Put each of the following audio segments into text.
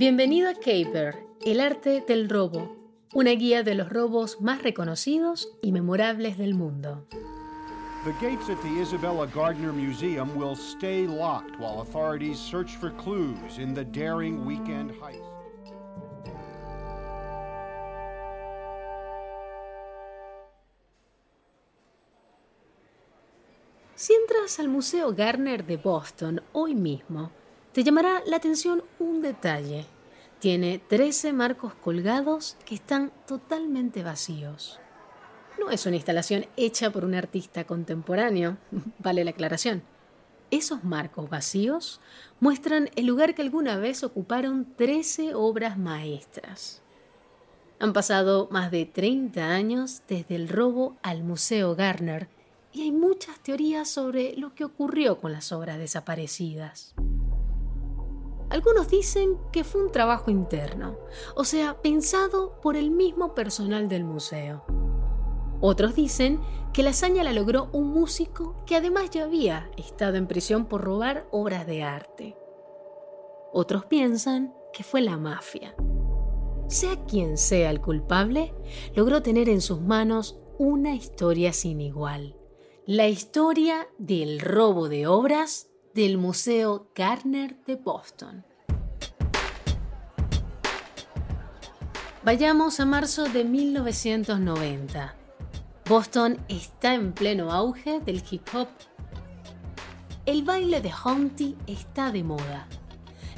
Bienvenido a Caper, el arte del robo, una guía de los robos más reconocidos y memorables del mundo. The gates at the Isabella Gardner Museum will stay locked while authorities search for clues in the daring weekend heist. Si entras al Museo Garner de Boston hoy mismo, te llamará la atención un detalle. Tiene 13 marcos colgados que están totalmente vacíos. No es una instalación hecha por un artista contemporáneo, vale la aclaración. Esos marcos vacíos muestran el lugar que alguna vez ocuparon 13 obras maestras. Han pasado más de 30 años desde el robo al Museo Garner y hay muchas teorías sobre lo que ocurrió con las obras desaparecidas. Algunos dicen que fue un trabajo interno, o sea, pensado por el mismo personal del museo. Otros dicen que la hazaña la logró un músico que además ya había estado en prisión por robar obras de arte. Otros piensan que fue la mafia. Sea quien sea el culpable, logró tener en sus manos una historia sin igual. La historia del robo de obras del Museo Garner de Boston. Vayamos a marzo de 1990. Boston está en pleno auge del hip hop. El baile de Humpty está de moda.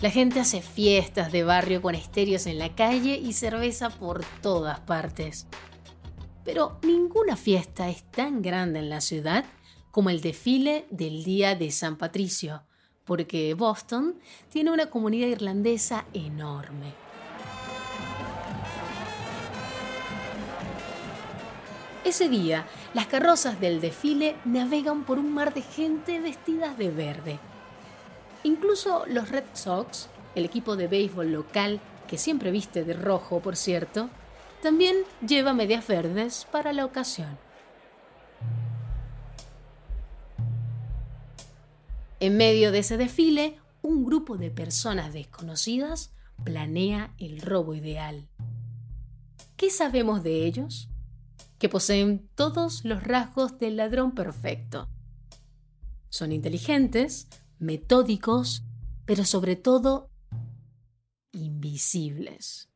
La gente hace fiestas de barrio con estéreos en la calle y cerveza por todas partes. Pero ninguna fiesta es tan grande en la ciudad como el desfile del Día de San Patricio, porque Boston tiene una comunidad irlandesa enorme. Ese día, las carrozas del desfile navegan por un mar de gente vestidas de verde. Incluso los Red Sox, el equipo de béisbol local, que siempre viste de rojo, por cierto, también lleva medias verdes para la ocasión. En medio de ese desfile, un grupo de personas desconocidas planea el robo ideal. ¿Qué sabemos de ellos? Que poseen todos los rasgos del ladrón perfecto. Son inteligentes, metódicos, pero sobre todo invisibles.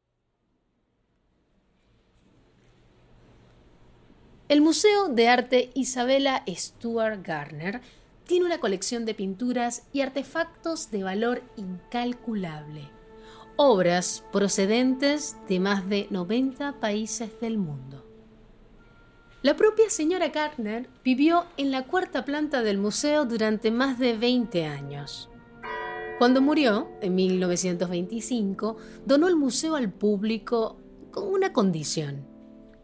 El Museo de Arte Isabella Stuart Garner tiene una colección de pinturas y artefactos de valor incalculable, obras procedentes de más de 90 países del mundo. La propia señora Garner vivió en la cuarta planta del museo durante más de 20 años. Cuando murió, en 1925, donó el museo al público con una condición,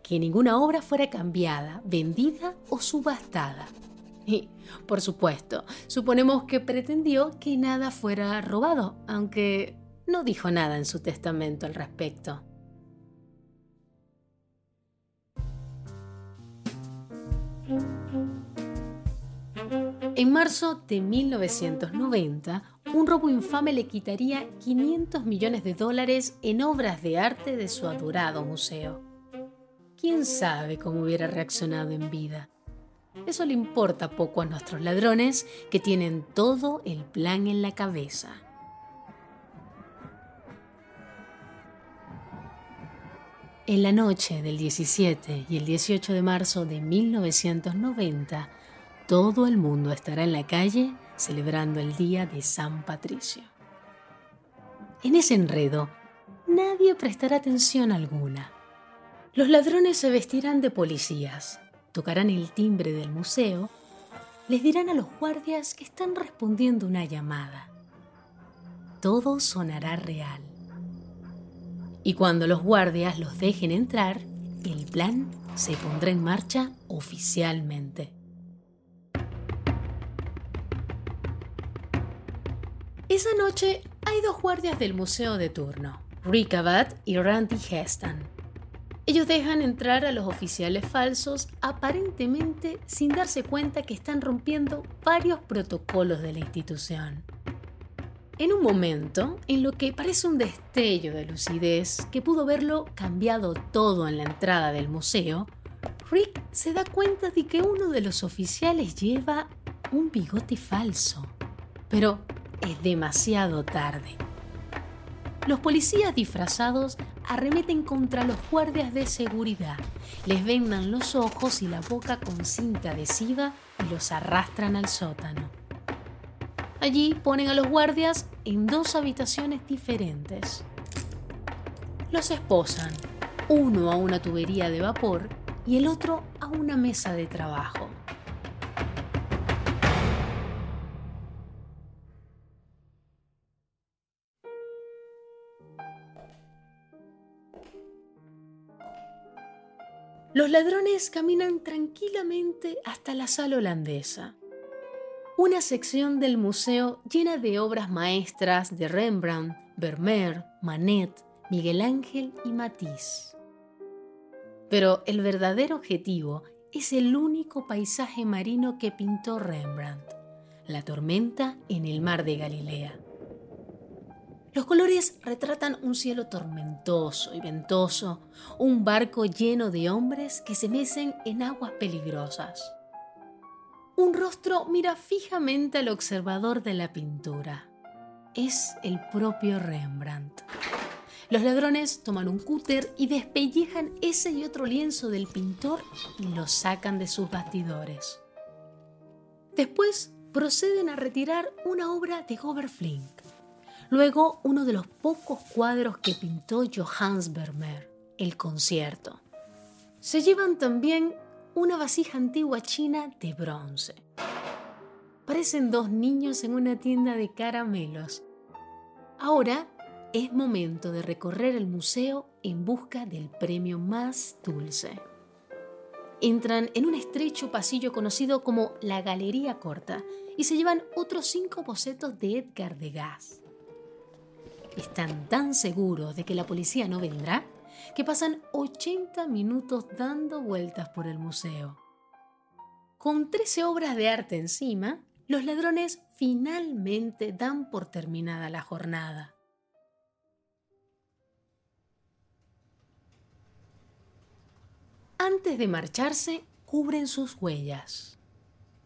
que ninguna obra fuera cambiada, vendida o subastada. Y, por supuesto, suponemos que pretendió que nada fuera robado, aunque no dijo nada en su testamento al respecto. En marzo de 1990, un robo infame le quitaría 500 millones de dólares en obras de arte de su adorado museo. ¿Quién sabe cómo hubiera reaccionado en vida? Eso le importa poco a nuestros ladrones que tienen todo el plan en la cabeza. En la noche del 17 y el 18 de marzo de 1990, todo el mundo estará en la calle celebrando el Día de San Patricio. En ese enredo, nadie prestará atención alguna. Los ladrones se vestirán de policías, tocarán el timbre del museo, les dirán a los guardias que están respondiendo una llamada. Todo sonará real. Y cuando los guardias los dejen entrar, el plan se pondrá en marcha oficialmente. Esa noche hay dos guardias del museo de turno, Rick Abad y Randy Heston. Ellos dejan entrar a los oficiales falsos aparentemente sin darse cuenta que están rompiendo varios protocolos de la institución. En un momento en lo que parece un destello de lucidez que pudo verlo cambiado todo en la entrada del museo, Rick se da cuenta de que uno de los oficiales lleva un bigote falso. Pero es demasiado tarde. Los policías disfrazados arremeten contra los guardias de seguridad, les vendan los ojos y la boca con cinta adhesiva y los arrastran al sótano. Allí ponen a los guardias en dos habitaciones diferentes. Los esposan, uno a una tubería de vapor y el otro a una mesa de trabajo. Los ladrones caminan tranquilamente hasta la sala holandesa, una sección del museo llena de obras maestras de Rembrandt, Vermeer, Manet, Miguel Ángel y Matisse. Pero el verdadero objetivo es el único paisaje marino que pintó Rembrandt, la tormenta en el mar de Galilea. Los colores retratan un cielo tormentoso y ventoso, un barco lleno de hombres que se mecen en aguas peligrosas. Un rostro mira fijamente al observador de la pintura. Es el propio Rembrandt. Los ladrones toman un cúter y despellejan ese y otro lienzo del pintor y lo sacan de sus bastidores. Después proceden a retirar una obra de Gobert Flink Luego, uno de los pocos cuadros que pintó Johannes Vermeer, El concierto. Se llevan también una vasija antigua china de bronce. Parecen dos niños en una tienda de caramelos. Ahora es momento de recorrer el museo en busca del premio más dulce. Entran en un estrecho pasillo conocido como la Galería Corta y se llevan otros cinco bocetos de Edgar Degas. Están tan seguros de que la policía no vendrá que pasan 80 minutos dando vueltas por el museo. Con 13 obras de arte encima, los ladrones finalmente dan por terminada la jornada. Antes de marcharse, cubren sus huellas.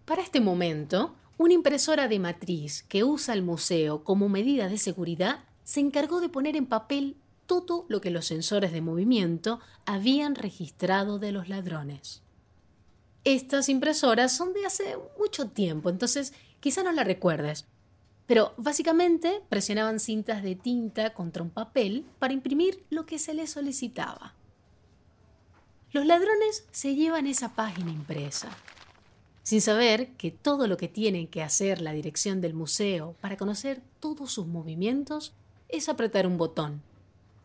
Para este momento, una impresora de matriz que usa el museo como medida de seguridad se encargó de poner en papel todo lo que los sensores de movimiento habían registrado de los ladrones. Estas impresoras son de hace mucho tiempo, entonces quizá no la recuerdes, pero básicamente presionaban cintas de tinta contra un papel para imprimir lo que se les solicitaba. Los ladrones se llevan esa página impresa, sin saber que todo lo que tienen que hacer la dirección del museo para conocer todos sus movimientos es apretar un botón.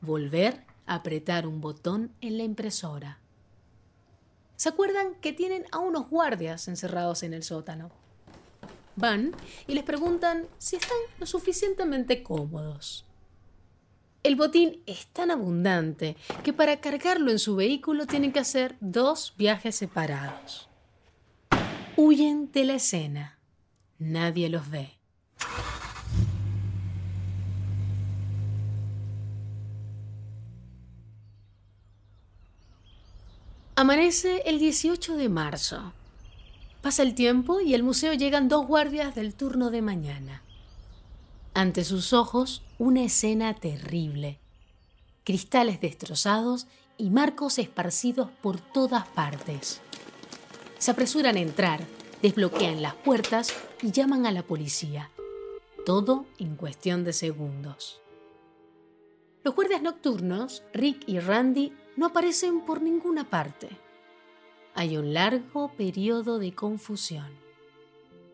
Volver a apretar un botón en la impresora. ¿Se acuerdan que tienen a unos guardias encerrados en el sótano? Van y les preguntan si están lo suficientemente cómodos. El botín es tan abundante que para cargarlo en su vehículo tienen que hacer dos viajes separados. Huyen de la escena. Nadie los ve. Amanece el 18 de marzo. Pasa el tiempo y al museo llegan dos guardias del turno de mañana. Ante sus ojos, una escena terrible. Cristales destrozados y marcos esparcidos por todas partes. Se apresuran a entrar, desbloquean las puertas y llaman a la policía. Todo en cuestión de segundos. Los guardias nocturnos, Rick y Randy, no aparecen por ninguna parte. Hay un largo periodo de confusión.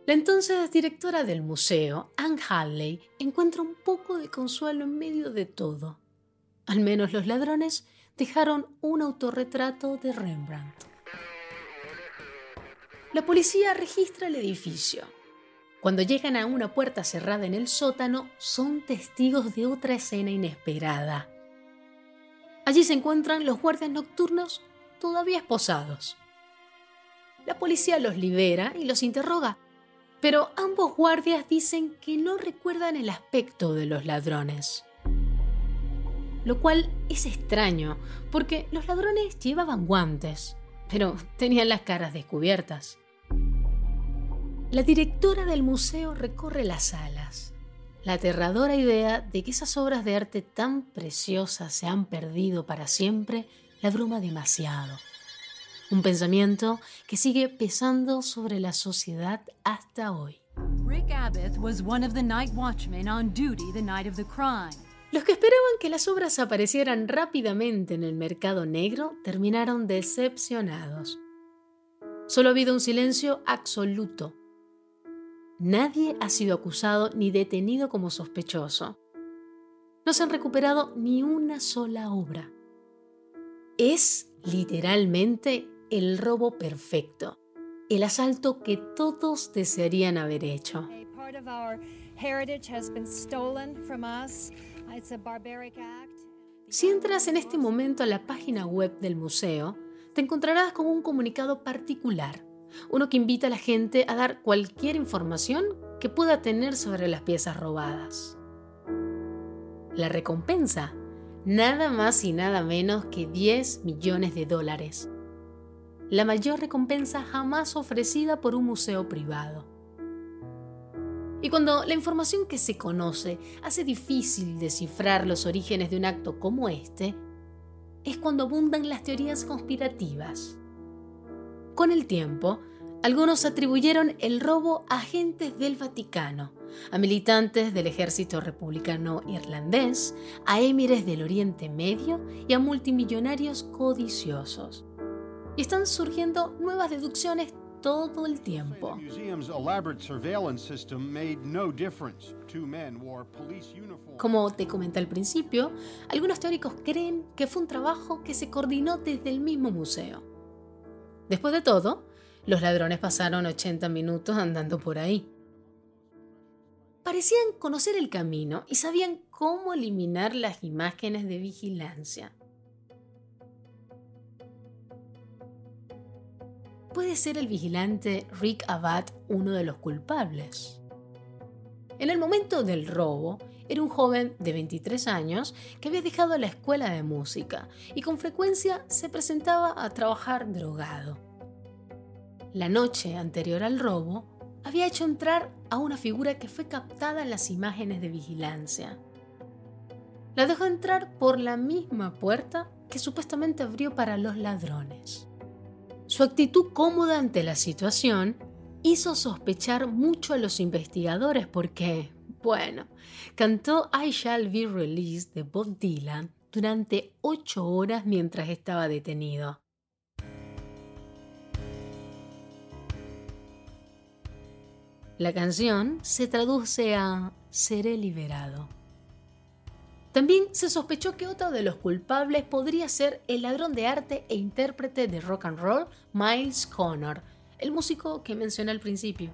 La entonces directora del museo, Anne Halley, encuentra un poco de consuelo en medio de todo. Al menos los ladrones dejaron un autorretrato de Rembrandt. La policía registra el edificio. Cuando llegan a una puerta cerrada en el sótano, son testigos de otra escena inesperada. Allí se encuentran los guardias nocturnos todavía esposados. La policía los libera y los interroga, pero ambos guardias dicen que no recuerdan el aspecto de los ladrones. Lo cual es extraño, porque los ladrones llevaban guantes, pero tenían las caras descubiertas. La directora del museo recorre las salas. La aterradora idea de que esas obras de arte tan preciosas se han perdido para siempre la abruma demasiado. Un pensamiento que sigue pesando sobre la sociedad hasta hoy. Rick Abbott was one of the night watchmen on duty the night of the crime. Los que esperaban que las obras aparecieran rápidamente en el mercado negro terminaron decepcionados. Solo ha habido un silencio absoluto. Nadie ha sido acusado ni detenido como sospechoso. No se han recuperado ni una sola obra. Es literalmente el robo perfecto, el asalto que todos desearían haber hecho. Si entras en este momento a la página web del museo, te encontrarás con un comunicado particular, uno que invita a la gente a dar cualquier información que pueda tener sobre las piezas robadas. La recompensa, nada más y nada menos que 10 millones de dólares la mayor recompensa jamás ofrecida por un museo privado. Y cuando la información que se conoce hace difícil descifrar los orígenes de un acto como este, es cuando abundan las teorías conspirativas. Con el tiempo, algunos atribuyeron el robo a agentes del Vaticano, a militantes del ejército republicano irlandés, a émires del Oriente Medio y a multimillonarios codiciosos y están surgiendo nuevas deducciones todo el tiempo. Como te comenté al principio, algunos teóricos creen que fue un trabajo que se coordinó desde el mismo museo. Después de todo, los ladrones pasaron 80 minutos andando por ahí. Parecían conocer el camino y sabían cómo eliminar las imágenes de vigilancia. ¿Puede ser el vigilante Rick Abad uno de los culpables? En el momento del robo, era un joven de 23 años que había dejado la escuela de música y con frecuencia se presentaba a trabajar drogado. La noche anterior al robo, había hecho entrar a una figura que fue captada en las imágenes de vigilancia. La dejó entrar por la misma puerta que supuestamente abrió para los ladrones. Su actitud cómoda ante la situación hizo sospechar mucho a los investigadores porque, bueno, cantó I Shall Be Released de Bob Dylan durante ocho horas mientras estaba detenido. La canción se traduce a Seré liberado. También se sospechó que otro de los culpables podría ser el ladrón de arte e intérprete de rock and roll, Miles Connor, el músico que mencioné al principio.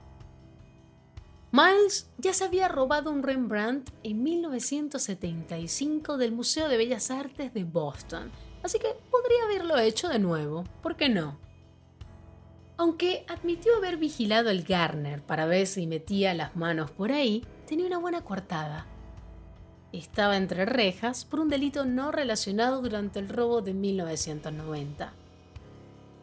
Miles ya se había robado un Rembrandt en 1975 del Museo de Bellas Artes de Boston, así que podría haberlo hecho de nuevo, ¿por qué no? Aunque admitió haber vigilado el Garner para ver si metía las manos por ahí, tenía una buena coartada estaba entre rejas por un delito no relacionado durante el robo de 1990.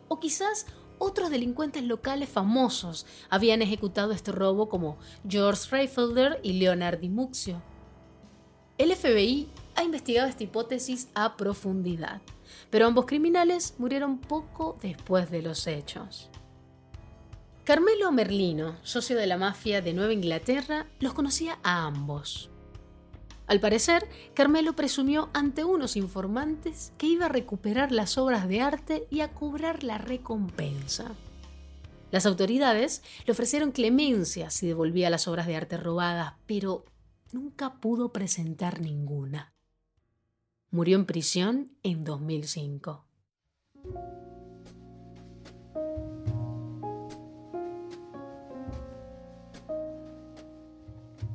O quizás otros delincuentes locales famosos habían ejecutado este robo como George Reifelder y Leonard Dimuxio. El FBI ha investigado esta hipótesis a profundidad, pero ambos criminales murieron poco después de los hechos. Carmelo Merlino, socio de la mafia de Nueva Inglaterra, los conocía a ambos. Al parecer, Carmelo presumió ante unos informantes que iba a recuperar las obras de arte y a cobrar la recompensa. Las autoridades le ofrecieron clemencia si devolvía las obras de arte robadas, pero nunca pudo presentar ninguna. Murió en prisión en 2005.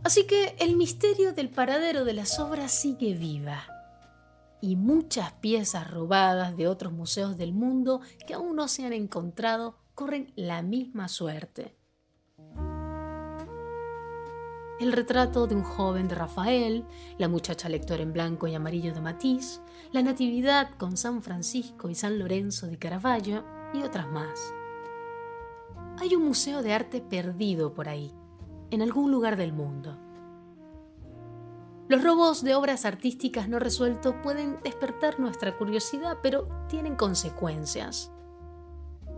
Así que el misterio del paradero de las obras sigue viva. Y muchas piezas robadas de otros museos del mundo que aún no se han encontrado corren la misma suerte. El retrato de un joven de Rafael, la muchacha lectora en blanco y amarillo de Matisse, la Natividad con San Francisco y San Lorenzo de Caravaggio y otras más. Hay un museo de arte perdido por ahí, en algún lugar del mundo. Los robos de obras artísticas no resueltos pueden despertar nuestra curiosidad, pero tienen consecuencias.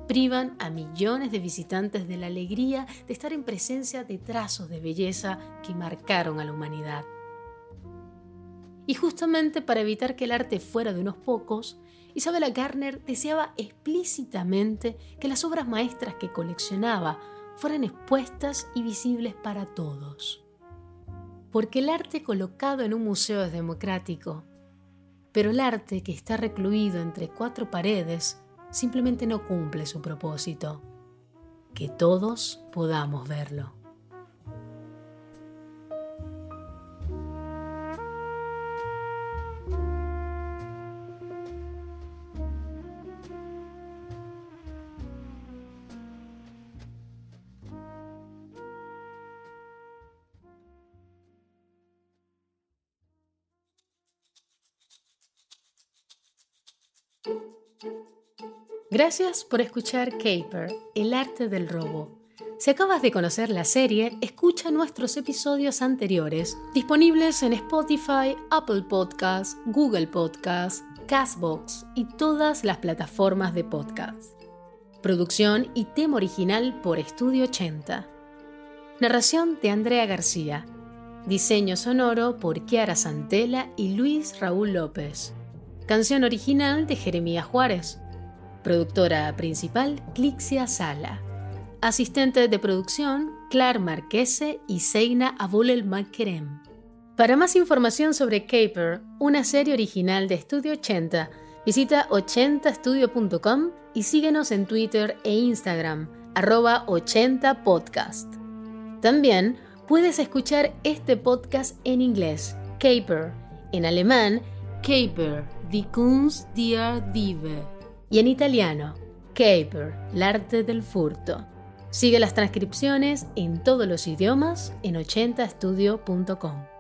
Privan a millones de visitantes de la alegría de estar en presencia de trazos de belleza que marcaron a la humanidad. Y justamente para evitar que el arte fuera de unos pocos, Isabella Garner deseaba explícitamente que las obras maestras que coleccionaba fueran expuestas y visibles para todos. Porque el arte colocado en un museo es democrático, pero el arte que está recluido entre cuatro paredes simplemente no cumple su propósito, que todos podamos verlo. Gracias por escuchar Caper, el arte del robo. Si acabas de conocer la serie, escucha nuestros episodios anteriores, disponibles en Spotify, Apple Podcasts, Google Podcasts, Castbox y todas las plataformas de podcast. Producción y tema original por Estudio 80. Narración de Andrea García. Diseño sonoro por Kiara Santela y Luis Raúl López. Canción original de Jeremías Juárez. Productora principal, Clixia Sala. Asistente de producción, Clar Marquese y Seina Abulel Makerem. Para más información sobre Caper, una serie original de Estudio 80, visita 80studio.com y síguenos en Twitter e Instagram, arroba 80podcast. También puedes escuchar este podcast en inglés, Caper, en alemán, Caper, die Kunst der Diebe y en italiano, Caper, el arte del furto. Sigue las transcripciones en todos los idiomas en 80estudio.com.